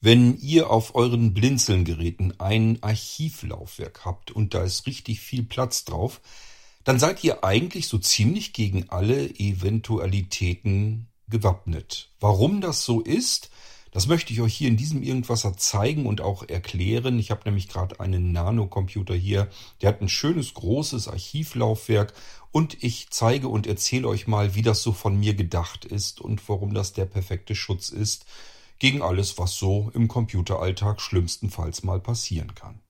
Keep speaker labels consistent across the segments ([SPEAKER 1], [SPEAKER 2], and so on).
[SPEAKER 1] Wenn ihr auf euren Blinzeln-Geräten ein Archivlaufwerk habt und da ist richtig viel Platz drauf, dann seid ihr eigentlich so ziemlich gegen alle Eventualitäten gewappnet. Warum das so ist, das möchte ich euch hier in diesem Irgendwasser zeigen und auch erklären. Ich habe nämlich gerade einen Nanocomputer hier, der hat ein schönes großes Archivlaufwerk und ich zeige und erzähle euch mal, wie das so von mir gedacht ist und warum das der perfekte Schutz ist gegen alles, was so im Computeralltag schlimmstenfalls mal passieren kann.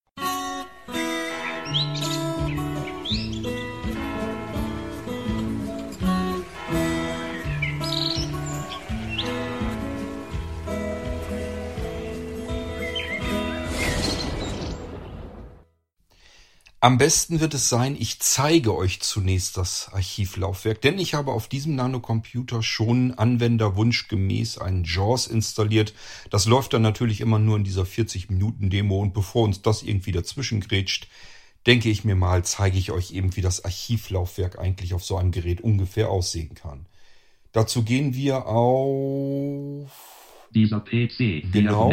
[SPEAKER 1] Am besten wird es sein, ich zeige euch zunächst das Archivlaufwerk, denn ich habe auf diesem Nanocomputer schon anwenderwunschgemäß einen JAWS installiert. Das läuft dann natürlich immer nur in dieser 40-Minuten-Demo und bevor uns das irgendwie dazwischen grätscht, denke ich mir mal, zeige ich euch eben, wie das Archivlaufwerk eigentlich auf so einem Gerät ungefähr aussehen kann. Dazu gehen wir auf...
[SPEAKER 2] Dieser PC,
[SPEAKER 1] genau.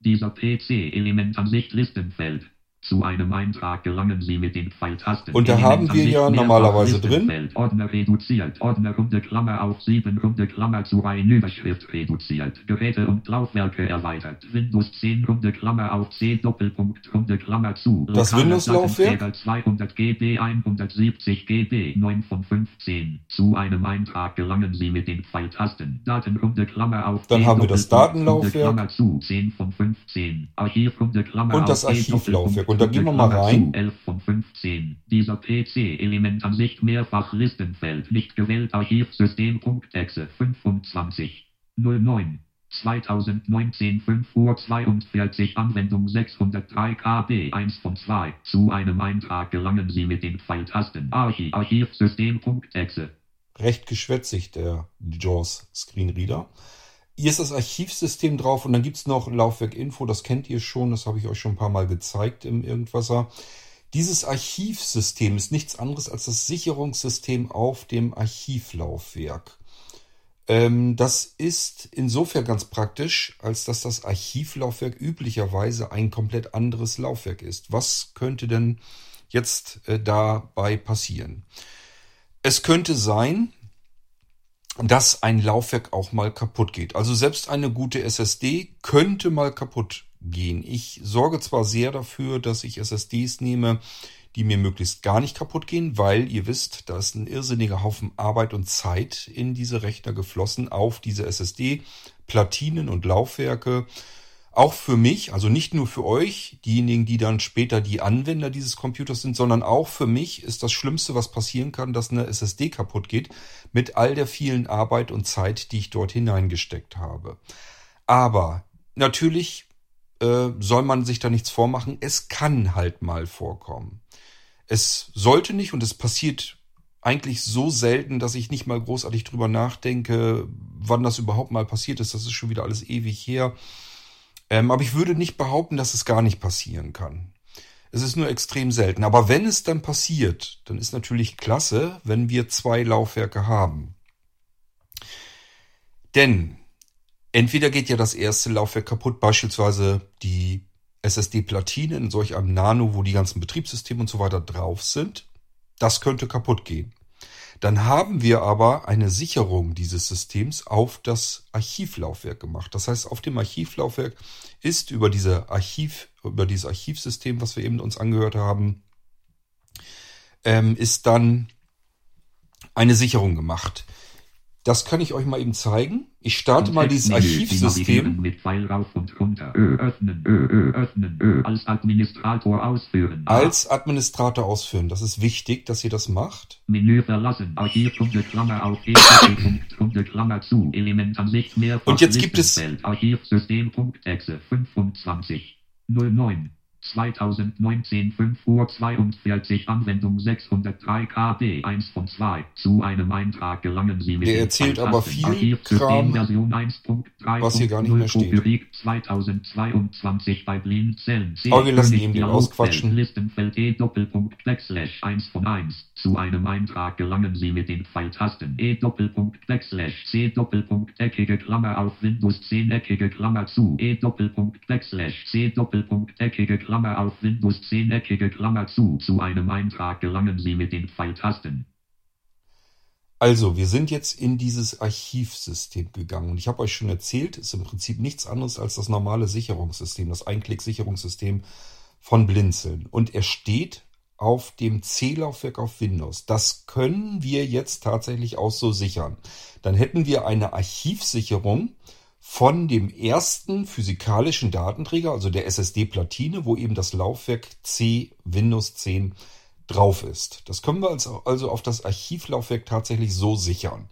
[SPEAKER 2] Dieser PC, Elementansicht Listenfeld. Zu einem Eintrag gelangen Sie mit den Pfeiltasten.
[SPEAKER 1] Und da haben wir ja normalerweise drin.
[SPEAKER 2] Ordner reduziert, Ordner Runde Klammer auf 7 Runde Klammer zu ein Überschrift reduziert, Geräte und Laufwerke erweitert, Windows 10 Runde Klammer auf C Doppelpunkt Runde Klammer zu.
[SPEAKER 1] Das Windows-Laufwerk?
[SPEAKER 2] 200 GB 170 GB 9 von 15. Zu einem Eintrag gelangen Sie mit den Pfeiltasten. Datenrunde Klammer auf
[SPEAKER 1] Dann haben wir das Datenlaufwerk.
[SPEAKER 2] Klammer zu 10 von 15. Archivrunde Klammer
[SPEAKER 1] und das Archivlaufwerk. Und da gehen wir mal rein.
[SPEAKER 2] 11 von 15. Dieser PC-Elementansicht mehrfach Listenfeld nicht gewählt Archivsystem.exe 25 09 2019 5 Uhr 42 Anwendung 603 KB 1 von 2. Zu einem Eintrag gelangen Sie mit den Pfeiltasten Archiv Archivsystem.exe.
[SPEAKER 1] Recht geschwätzig der JAWS Screenreader. Hier ist das Archivsystem drauf und dann gibt's noch Laufwerk Info, das kennt ihr schon, das habe ich euch schon ein paar Mal gezeigt im Irgendwasser. Dieses Archivsystem ist nichts anderes als das Sicherungssystem auf dem Archivlaufwerk. Ähm, das ist insofern ganz praktisch, als dass das Archivlaufwerk üblicherweise ein komplett anderes Laufwerk ist. Was könnte denn jetzt äh, dabei passieren? Es könnte sein, dass ein Laufwerk auch mal kaputt geht. Also selbst eine gute SSD könnte mal kaputt gehen. Ich sorge zwar sehr dafür, dass ich SSDs nehme, die mir möglichst gar nicht kaputt gehen, weil ihr wisst, da ist ein irrsinniger Haufen Arbeit und Zeit in diese Rechner geflossen auf diese SSD, Platinen und Laufwerke auch für mich, also nicht nur für euch, diejenigen, die dann später die Anwender dieses Computers sind, sondern auch für mich ist das Schlimmste, was passieren kann, dass eine SSD kaputt geht mit all der vielen Arbeit und Zeit, die ich dort hineingesteckt habe. Aber natürlich äh, soll man sich da nichts vormachen. Es kann halt mal vorkommen. Es sollte nicht und es passiert eigentlich so selten, dass ich nicht mal großartig drüber nachdenke, wann das überhaupt mal passiert ist. Das ist schon wieder alles ewig her. Ähm, aber ich würde nicht behaupten, dass es gar nicht passieren kann. Es ist nur extrem selten. Aber wenn es dann passiert, dann ist natürlich klasse, wenn wir zwei Laufwerke haben. Denn entweder geht ja das erste Laufwerk kaputt, beispielsweise die SSD-Platine in solch einem Nano, wo die ganzen Betriebssysteme und so weiter drauf sind. Das könnte kaputt gehen. Dann haben wir aber eine Sicherung dieses Systems auf das Archivlaufwerk gemacht. Das heißt, auf dem Archivlaufwerk ist über diese Archiv, über dieses Archivsystem, was wir eben uns angehört haben, ähm, ist dann eine Sicherung gemacht. Das kann ich euch mal eben zeigen. Ich starte mal dieses Archivsystem.
[SPEAKER 2] Mit Pfeil rauf und runter. Ö, öffnen, ö, öffnen, ö. Als Administrator ausführen.
[SPEAKER 1] Als Administrator ausführen. Das ist wichtig, dass ihr das macht.
[SPEAKER 2] Menü verlassen. Archivpunkte Klammer auf. Punkte Klammer zu. Elementansicht mehrfach.
[SPEAKER 1] Und jetzt gibt es
[SPEAKER 2] Archivsystem.exe 25 09 2019 5 Uhr 42 Anwendung 603 KB 1 von 2. Zu einem Eintrag gelangen Sie mit
[SPEAKER 1] Der erzählt aber viel Kram,
[SPEAKER 2] Version 1.3.
[SPEAKER 1] was hier gar nicht mehr steht.
[SPEAKER 2] Publik 2022 bei Blinzeln.
[SPEAKER 1] Aber wir lassen ihn den ausquatschen.
[SPEAKER 2] Listenfeld E Doppelpunkt Backslash 1 von 1. Zu einem Eintrag gelangen Sie mit den Pfeiltasten E Doppelpunkt Backslash C Doppelpunkt eckige Klammer auf Windows 10 eckige Klammer zu E Doppelpunkt Backslash C Doppelpunkt eckige Klammer auf Windows 10 eckige Klammer zu. Zu einem Eintrag gelangen Sie mit den Pfeiltasten.
[SPEAKER 1] Also, wir sind jetzt in dieses Archivsystem gegangen. Und ich habe euch schon erzählt, ist im Prinzip nichts anderes als das normale Sicherungssystem, das Einklick-Sicherungssystem von Blinzeln. Und er steht auf dem C-Laufwerk auf Windows. Das können wir jetzt tatsächlich auch so sichern. Dann hätten wir eine Archivsicherung von dem ersten physikalischen Datenträger, also der SSD-Platine, wo eben das Laufwerk C Windows 10 drauf ist. Das können wir also also auf das Archivlaufwerk tatsächlich so sichern.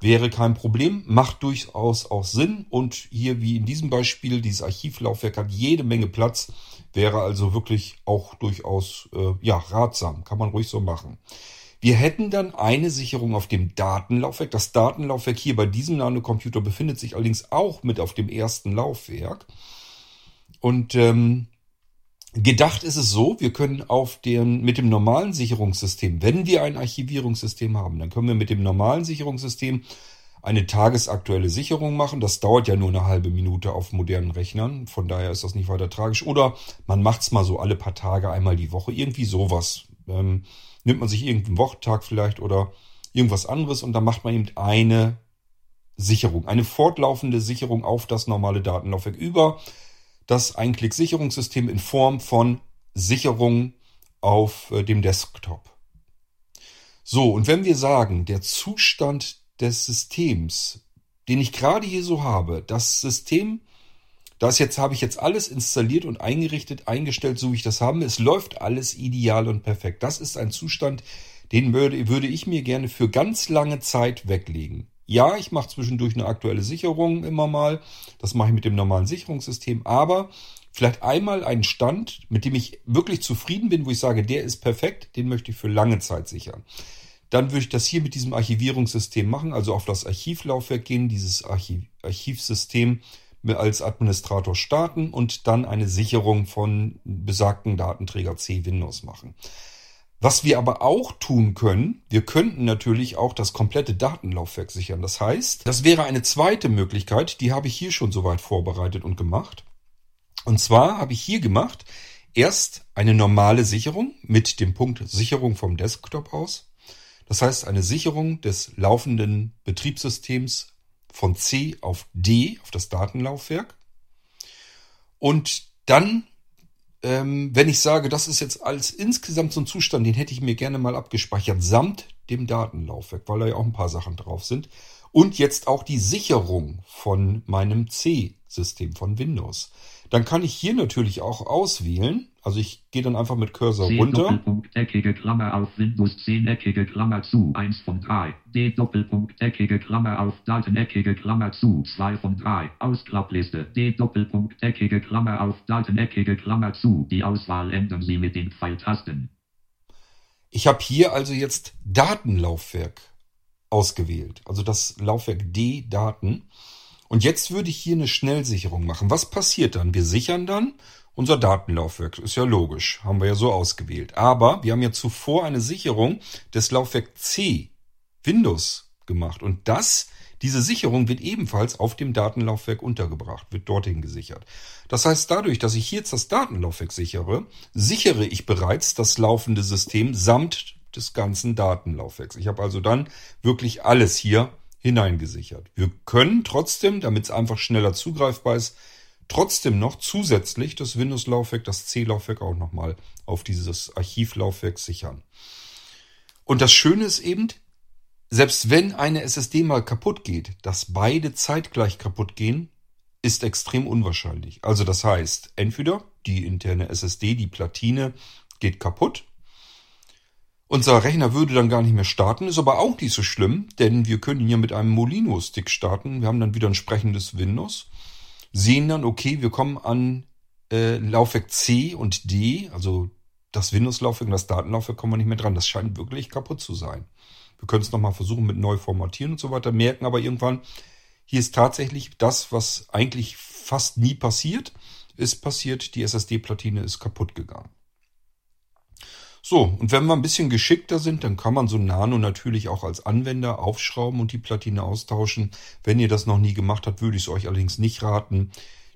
[SPEAKER 1] Wäre kein Problem, macht durchaus auch Sinn und hier wie in diesem Beispiel, dieses Archivlaufwerk hat jede Menge Platz, wäre also wirklich auch durchaus äh, ja ratsam, kann man ruhig so machen. Wir hätten dann eine Sicherung auf dem Datenlaufwerk. Das Datenlaufwerk hier bei diesem Nanocomputer befindet sich allerdings auch mit auf dem ersten Laufwerk. Und ähm, Gedacht ist es so, wir können auf den, mit dem normalen Sicherungssystem, wenn wir ein Archivierungssystem haben, dann können wir mit dem normalen Sicherungssystem eine tagesaktuelle Sicherung machen. Das dauert ja nur eine halbe Minute auf modernen Rechnern. Von daher ist das nicht weiter tragisch. Oder man macht es mal so alle paar Tage, einmal die Woche. Irgendwie sowas. Ähm, nimmt man sich irgendeinen Wochentag vielleicht oder irgendwas anderes und dann macht man eben eine Sicherung, eine fortlaufende Sicherung auf das normale Datenlaufwerk über das Einklick-Sicherungssystem in Form von Sicherung auf äh, dem Desktop. So, und wenn wir sagen, der Zustand des Systems, den ich gerade hier so habe, das System, das jetzt habe ich jetzt alles installiert und eingerichtet, eingestellt, so wie ich das habe, es läuft alles ideal und perfekt. Das ist ein Zustand, den würde, würde ich mir gerne für ganz lange Zeit weglegen. Ja, ich mache zwischendurch eine aktuelle Sicherung immer mal. Das mache ich mit dem normalen Sicherungssystem. Aber vielleicht einmal einen Stand, mit dem ich wirklich zufrieden bin, wo ich sage, der ist perfekt, den möchte ich für lange Zeit sichern. Dann würde ich das hier mit diesem Archivierungssystem machen, also auf das Archivlaufwerk gehen, dieses Archiv Archivsystem als Administrator starten und dann eine Sicherung von besagten Datenträger C Windows machen. Was wir aber auch tun können, wir könnten natürlich auch das komplette Datenlaufwerk sichern. Das heißt, das wäre eine zweite Möglichkeit, die habe ich hier schon soweit vorbereitet und gemacht. Und zwar habe ich hier gemacht, erst eine normale Sicherung mit dem Punkt Sicherung vom Desktop aus. Das heißt, eine Sicherung des laufenden Betriebssystems von C auf D, auf das Datenlaufwerk. Und dann ähm, wenn ich sage, das ist jetzt als insgesamt so ein Zustand, den hätte ich mir gerne mal abgespeichert, samt dem Datenlaufwerk, weil da ja auch ein paar Sachen drauf sind. Und jetzt auch die Sicherung von meinem C-System von Windows. Dann kann ich hier natürlich auch auswählen. Also ich gehe dann einfach mit Cursor
[SPEAKER 2] C
[SPEAKER 1] runter.
[SPEAKER 2] Doppelpunkt eckige Klammer auf Windows 10 eckige Klammer zu 1 von 3. D Doppelpunkt eckige Klammer auf Daten eckige Klammer zu 2 von 3. Ausklappliste. D Doppelpunkt eckige Klammer auf Daten eckige Klammer zu. Die Auswahl ändern Sie mit den Pfeiltasten.
[SPEAKER 1] Ich habe hier also jetzt Datenlaufwerk ausgewählt. Also das Laufwerk D Daten. Und jetzt würde ich hier eine Schnellsicherung machen. Was passiert dann? Wir sichern dann unser Datenlaufwerk. Ist ja logisch. Haben wir ja so ausgewählt. Aber wir haben ja zuvor eine Sicherung des Laufwerk C Windows gemacht. Und das, diese Sicherung wird ebenfalls auf dem Datenlaufwerk untergebracht, wird dorthin gesichert. Das heißt, dadurch, dass ich hier jetzt das Datenlaufwerk sichere, sichere ich bereits das laufende System samt des ganzen Datenlaufwerks. Ich habe also dann wirklich alles hier hineingesichert. Wir können trotzdem, damit es einfach schneller zugreifbar ist, trotzdem noch zusätzlich das Windows-Laufwerk, das C-Laufwerk auch nochmal auf dieses Archivlaufwerk sichern. Und das Schöne ist eben, selbst wenn eine SSD mal kaputt geht, dass beide zeitgleich kaputt gehen, ist extrem unwahrscheinlich. Also das heißt, entweder die interne SSD, die Platine geht kaputt unser Rechner würde dann gar nicht mehr starten, ist aber auch nicht so schlimm, denn wir können ihn ja mit einem Molino-Stick starten. Wir haben dann wieder ein sprechendes Windows, sehen dann, okay, wir kommen an äh, Laufwerk C und D, also das Windows-Laufwerk und das Datenlaufwerk kommen wir nicht mehr dran. Das scheint wirklich kaputt zu sein. Wir können es nochmal versuchen mit neu formatieren und so weiter, merken aber irgendwann, hier ist tatsächlich das, was eigentlich fast nie passiert, ist passiert, die SSD-Platine ist kaputt gegangen. So, und wenn wir ein bisschen geschickter sind, dann kann man so Nano natürlich auch als Anwender aufschrauben und die Platine austauschen. Wenn ihr das noch nie gemacht habt, würde ich es euch allerdings nicht raten.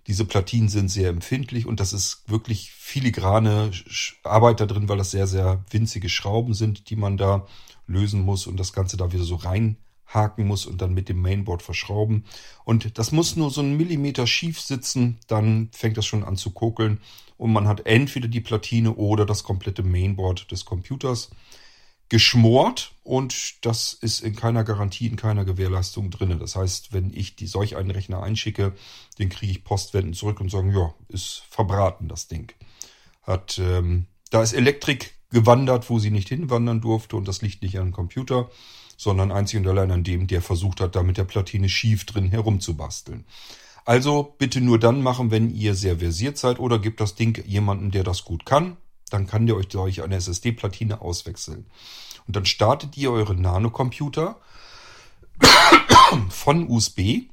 [SPEAKER 1] Diese Platinen sind sehr empfindlich und das ist wirklich filigrane Arbeit da drin, weil das sehr, sehr winzige Schrauben sind, die man da lösen muss und das Ganze da wieder so reinhaken muss und dann mit dem Mainboard verschrauben. Und das muss nur so einen Millimeter schief sitzen, dann fängt das schon an zu kokeln und man hat entweder die Platine oder das komplette Mainboard des Computers geschmort und das ist in keiner Garantie, in keiner Gewährleistung drinne. Das heißt, wenn ich die solch einen Rechner einschicke, den kriege ich Postwenden zurück und sagen, ja, ist verbraten das Ding. Hat, ähm, da ist Elektrik gewandert, wo sie nicht hinwandern durfte und das liegt nicht an dem Computer, sondern einzig und allein an dem, der versucht hat, da mit der Platine schief drin herumzubasteln. Also bitte nur dann machen, wenn ihr sehr versiert seid oder gebt das Ding jemandem, der das gut kann dann kann der euch durch eine SSD-Platine auswechseln. Und dann startet ihr eure Nanocomputer von USB,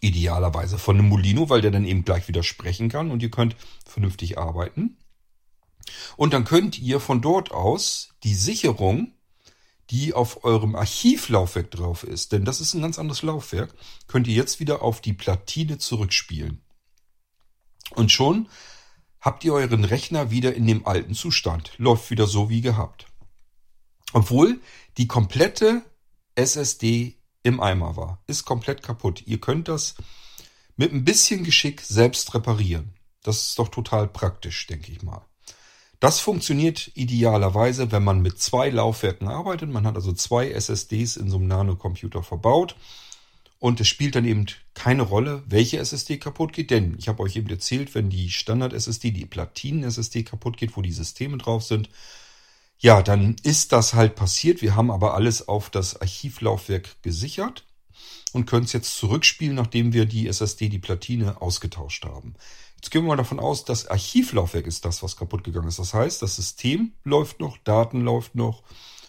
[SPEAKER 1] idealerweise von einem Molino, weil der dann eben gleich wieder sprechen kann und ihr könnt vernünftig arbeiten. Und dann könnt ihr von dort aus die Sicherung, die auf eurem Archivlaufwerk drauf ist, denn das ist ein ganz anderes Laufwerk, könnt ihr jetzt wieder auf die Platine zurückspielen. Und schon habt ihr euren Rechner wieder in dem alten Zustand. Läuft wieder so wie gehabt. Obwohl die komplette SSD im Eimer war. Ist komplett kaputt. Ihr könnt das mit ein bisschen Geschick selbst reparieren. Das ist doch total praktisch, denke ich mal. Das funktioniert idealerweise, wenn man mit zwei Laufwerken arbeitet. Man hat also zwei SSDs in so einem Nanocomputer verbaut. Und es spielt dann eben keine Rolle, welche SSD kaputt geht, denn ich habe euch eben erzählt, wenn die Standard-SSD, die Platinen-SSD kaputt geht, wo die Systeme drauf sind, ja, dann ist das halt passiert. Wir haben aber alles auf das Archivlaufwerk gesichert und können es jetzt zurückspielen, nachdem wir die SSD, die Platine ausgetauscht haben. Jetzt gehen wir mal davon aus, das Archivlaufwerk ist das, was kaputt gegangen ist. Das heißt, das System läuft noch, Daten läuft noch,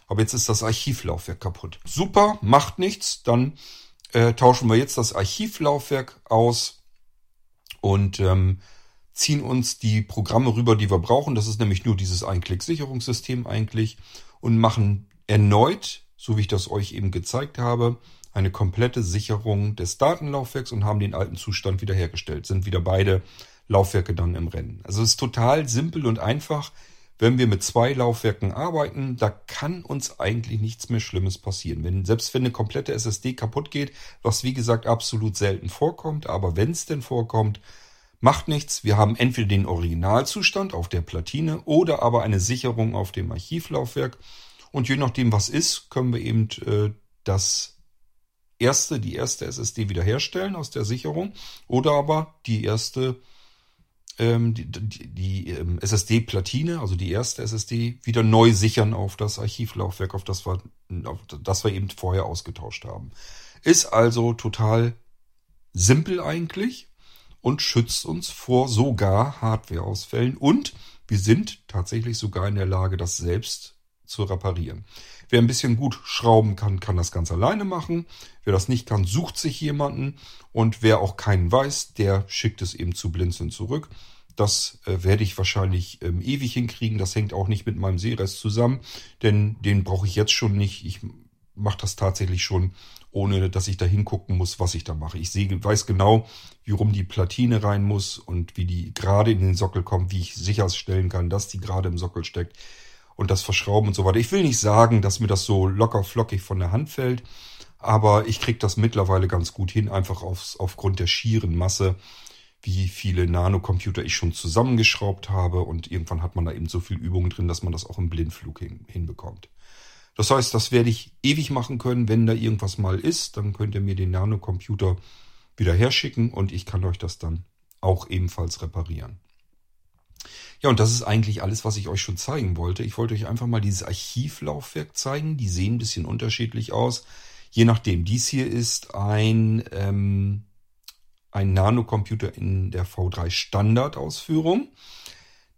[SPEAKER 1] aber jetzt ist das Archivlaufwerk kaputt. Super, macht nichts, dann äh, tauschen wir jetzt das Archivlaufwerk aus und ähm, ziehen uns die Programme rüber, die wir brauchen. Das ist nämlich nur dieses Einklick-Sicherungssystem eigentlich und machen erneut, so wie ich das euch eben gezeigt habe, eine komplette Sicherung des Datenlaufwerks und haben den alten Zustand wiederhergestellt. Sind wieder beide Laufwerke dann im Rennen. Also es ist total simpel und einfach. Wenn wir mit zwei Laufwerken arbeiten, da kann uns eigentlich nichts mehr Schlimmes passieren. Wenn, selbst wenn eine komplette SSD kaputt geht, was wie gesagt absolut selten vorkommt, aber wenn es denn vorkommt, macht nichts. Wir haben entweder den Originalzustand auf der Platine oder aber eine Sicherung auf dem Archivlaufwerk. Und je nachdem, was ist, können wir eben äh, das erste, die erste SSD wiederherstellen aus der Sicherung oder aber die erste ähm, die, die, die ähm, SSD-Platine, also die erste SSD, wieder neu sichern auf das Archivlaufwerk, auf das wir, auf das wir eben vorher ausgetauscht haben. Ist also total simpel eigentlich und schützt uns vor sogar Hardwareausfällen und wir sind tatsächlich sogar in der Lage, das selbst zu reparieren. Wer ein bisschen gut schrauben kann, kann das ganz alleine machen. Wer das nicht kann, sucht sich jemanden. Und wer auch keinen weiß, der schickt es eben zu Blinzeln zurück. Das äh, werde ich wahrscheinlich ähm, ewig hinkriegen. Das hängt auch nicht mit meinem Seerest zusammen, denn den brauche ich jetzt schon nicht. Ich mache das tatsächlich schon, ohne dass ich da hingucken muss, was ich da mache. Ich sehe, weiß genau, wie rum die Platine rein muss und wie die gerade in den Sockel kommt, wie ich sicherstellen kann, dass die gerade im Sockel steckt und das Verschrauben und so weiter. Ich will nicht sagen, dass mir das so locker flockig von der Hand fällt, aber ich kriege das mittlerweile ganz gut hin, einfach aufs, aufgrund der schieren Masse, wie viele Nanocomputer ich schon zusammengeschraubt habe und irgendwann hat man da eben so viel Übung drin, dass man das auch im Blindflug hin, hinbekommt. Das heißt, das werde ich ewig machen können, wenn da irgendwas mal ist, dann könnt ihr mir den Nanocomputer wieder herschicken und ich kann euch das dann auch ebenfalls reparieren. Ja, und das ist eigentlich alles, was ich euch schon zeigen wollte. Ich wollte euch einfach mal dieses Archivlaufwerk zeigen. Die sehen ein bisschen unterschiedlich aus. Je nachdem, dies hier ist ein, ähm, ein Nanocomputer in der V3 Standardausführung.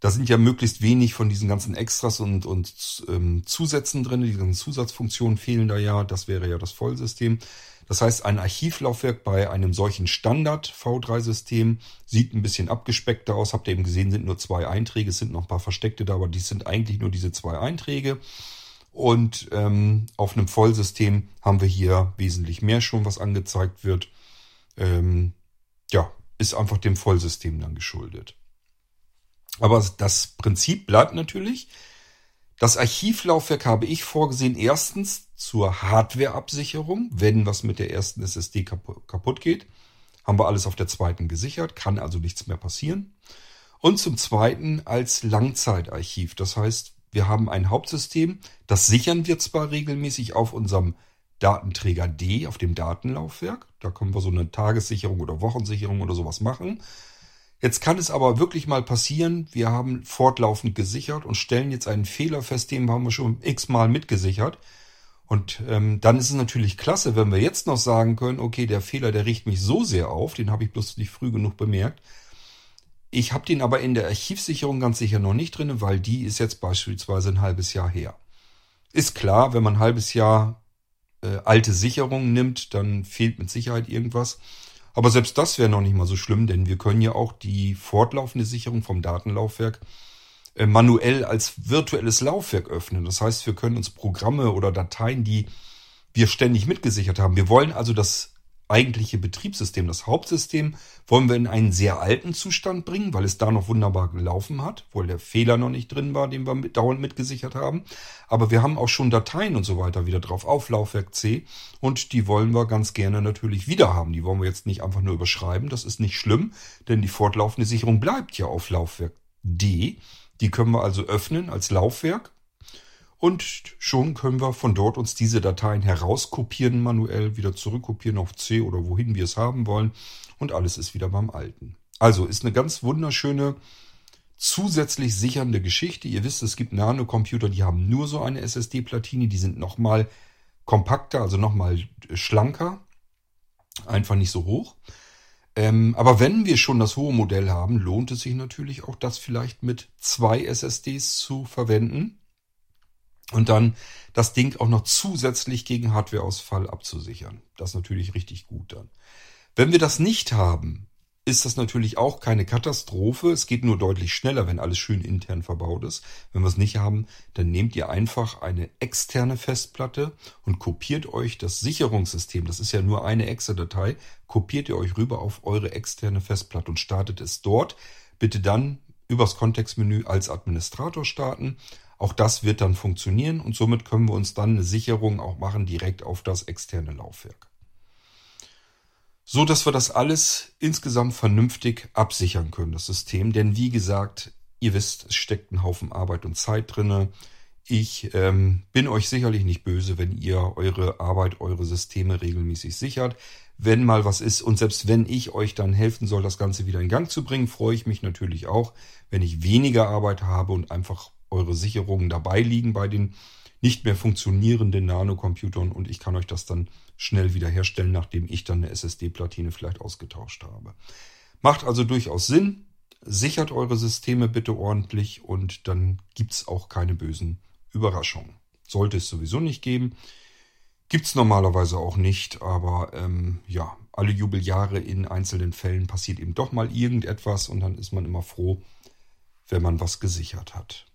[SPEAKER 1] Da sind ja möglichst wenig von diesen ganzen Extras und, und ähm, Zusätzen drin. Die ganzen Zusatzfunktionen fehlen da ja. Das wäre ja das Vollsystem. Das heißt, ein Archivlaufwerk bei einem solchen Standard V3-System sieht ein bisschen abgespeckter aus. Habt ihr eben gesehen, sind nur zwei Einträge. Es sind noch ein paar versteckte da, aber die sind eigentlich nur diese zwei Einträge. Und ähm, auf einem Vollsystem haben wir hier wesentlich mehr schon, was angezeigt wird. Ähm, ja, ist einfach dem Vollsystem dann geschuldet. Aber das Prinzip bleibt natürlich. Das Archivlaufwerk habe ich vorgesehen, erstens zur Hardwareabsicherung, wenn was mit der ersten SSD kaputt geht. Haben wir alles auf der zweiten gesichert, kann also nichts mehr passieren. Und zum zweiten als Langzeitarchiv. Das heißt, wir haben ein Hauptsystem, das sichern wir zwar regelmäßig auf unserem Datenträger D, auf dem Datenlaufwerk. Da können wir so eine Tagessicherung oder Wochensicherung oder sowas machen. Jetzt kann es aber wirklich mal passieren, wir haben fortlaufend gesichert und stellen jetzt einen Fehler fest, den haben wir schon x-mal mitgesichert. Und ähm, dann ist es natürlich klasse, wenn wir jetzt noch sagen können, okay, der Fehler, der riecht mich so sehr auf, den habe ich bloß nicht früh genug bemerkt, ich habe den aber in der Archivsicherung ganz sicher noch nicht drin, weil die ist jetzt beispielsweise ein halbes Jahr her. Ist klar, wenn man ein halbes Jahr äh, alte Sicherungen nimmt, dann fehlt mit Sicherheit irgendwas. Aber selbst das wäre noch nicht mal so schlimm, denn wir können ja auch die fortlaufende Sicherung vom Datenlaufwerk äh, manuell als virtuelles Laufwerk öffnen. Das heißt, wir können uns Programme oder Dateien, die wir ständig mitgesichert haben. Wir wollen also das eigentliche Betriebssystem, das Hauptsystem, wollen wir in einen sehr alten Zustand bringen, weil es da noch wunderbar gelaufen hat, wo der Fehler noch nicht drin war, den wir mit, dauernd mitgesichert haben. Aber wir haben auch schon Dateien und so weiter wieder drauf auf Laufwerk C und die wollen wir ganz gerne natürlich wieder haben. Die wollen wir jetzt nicht einfach nur überschreiben, das ist nicht schlimm, denn die fortlaufende Sicherung bleibt ja auf Laufwerk D. Die können wir also öffnen als Laufwerk und schon können wir von dort uns diese Dateien herauskopieren, manuell wieder zurückkopieren auf C oder wohin wir es haben wollen. Und alles ist wieder beim Alten. Also ist eine ganz wunderschöne, zusätzlich sichernde Geschichte. Ihr wisst, es gibt Nanocomputer, die haben nur so eine SSD-Platine. Die sind nochmal kompakter, also nochmal schlanker. Einfach nicht so hoch. Ähm, aber wenn wir schon das hohe Modell haben, lohnt es sich natürlich auch, das vielleicht mit zwei SSDs zu verwenden und dann das Ding auch noch zusätzlich gegen Hardwareausfall abzusichern. Das ist natürlich richtig gut dann. Wenn wir das nicht haben, ist das natürlich auch keine Katastrophe. Es geht nur deutlich schneller, wenn alles schön intern verbaut ist. Wenn wir es nicht haben, dann nehmt ihr einfach eine externe Festplatte und kopiert euch das Sicherungssystem. Das ist ja nur eine Exe-Datei. Kopiert ihr euch rüber auf eure externe Festplatte und startet es dort. Bitte dann übers Kontextmenü als Administrator starten auch das wird dann funktionieren und somit können wir uns dann eine Sicherung auch machen direkt auf das externe Laufwerk. So dass wir das alles insgesamt vernünftig absichern können, das System. Denn wie gesagt, ihr wisst, es steckt ein Haufen Arbeit und Zeit drinne. Ich ähm, bin euch sicherlich nicht böse, wenn ihr eure Arbeit, eure Systeme regelmäßig sichert. Wenn mal was ist und selbst wenn ich euch dann helfen soll, das Ganze wieder in Gang zu bringen, freue ich mich natürlich auch, wenn ich weniger Arbeit habe und einfach eure Sicherungen dabei liegen bei den nicht mehr funktionierenden Nanocomputern und ich kann euch das dann schnell wiederherstellen, nachdem ich dann eine SSD-Platine vielleicht ausgetauscht habe. Macht also durchaus Sinn. Sichert eure Systeme bitte ordentlich und dann gibt's auch keine bösen Überraschungen. Sollte es sowieso nicht geben. Gibt's normalerweise auch nicht, aber ähm, ja, alle Jubeljahre in einzelnen Fällen passiert eben doch mal irgendetwas und dann ist man immer froh, wenn man was gesichert hat.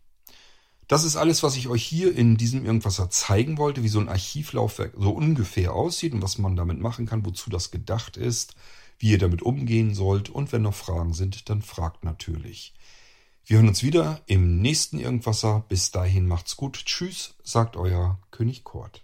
[SPEAKER 1] Das ist alles, was ich euch hier in diesem Irgendwasser zeigen wollte, wie so ein Archivlaufwerk so ungefähr aussieht und was man damit machen kann, wozu das gedacht ist, wie ihr damit umgehen sollt und wenn noch Fragen sind, dann fragt natürlich. Wir hören uns wieder im nächsten Irgendwasser. Bis dahin macht's gut. Tschüss, sagt euer König Kort.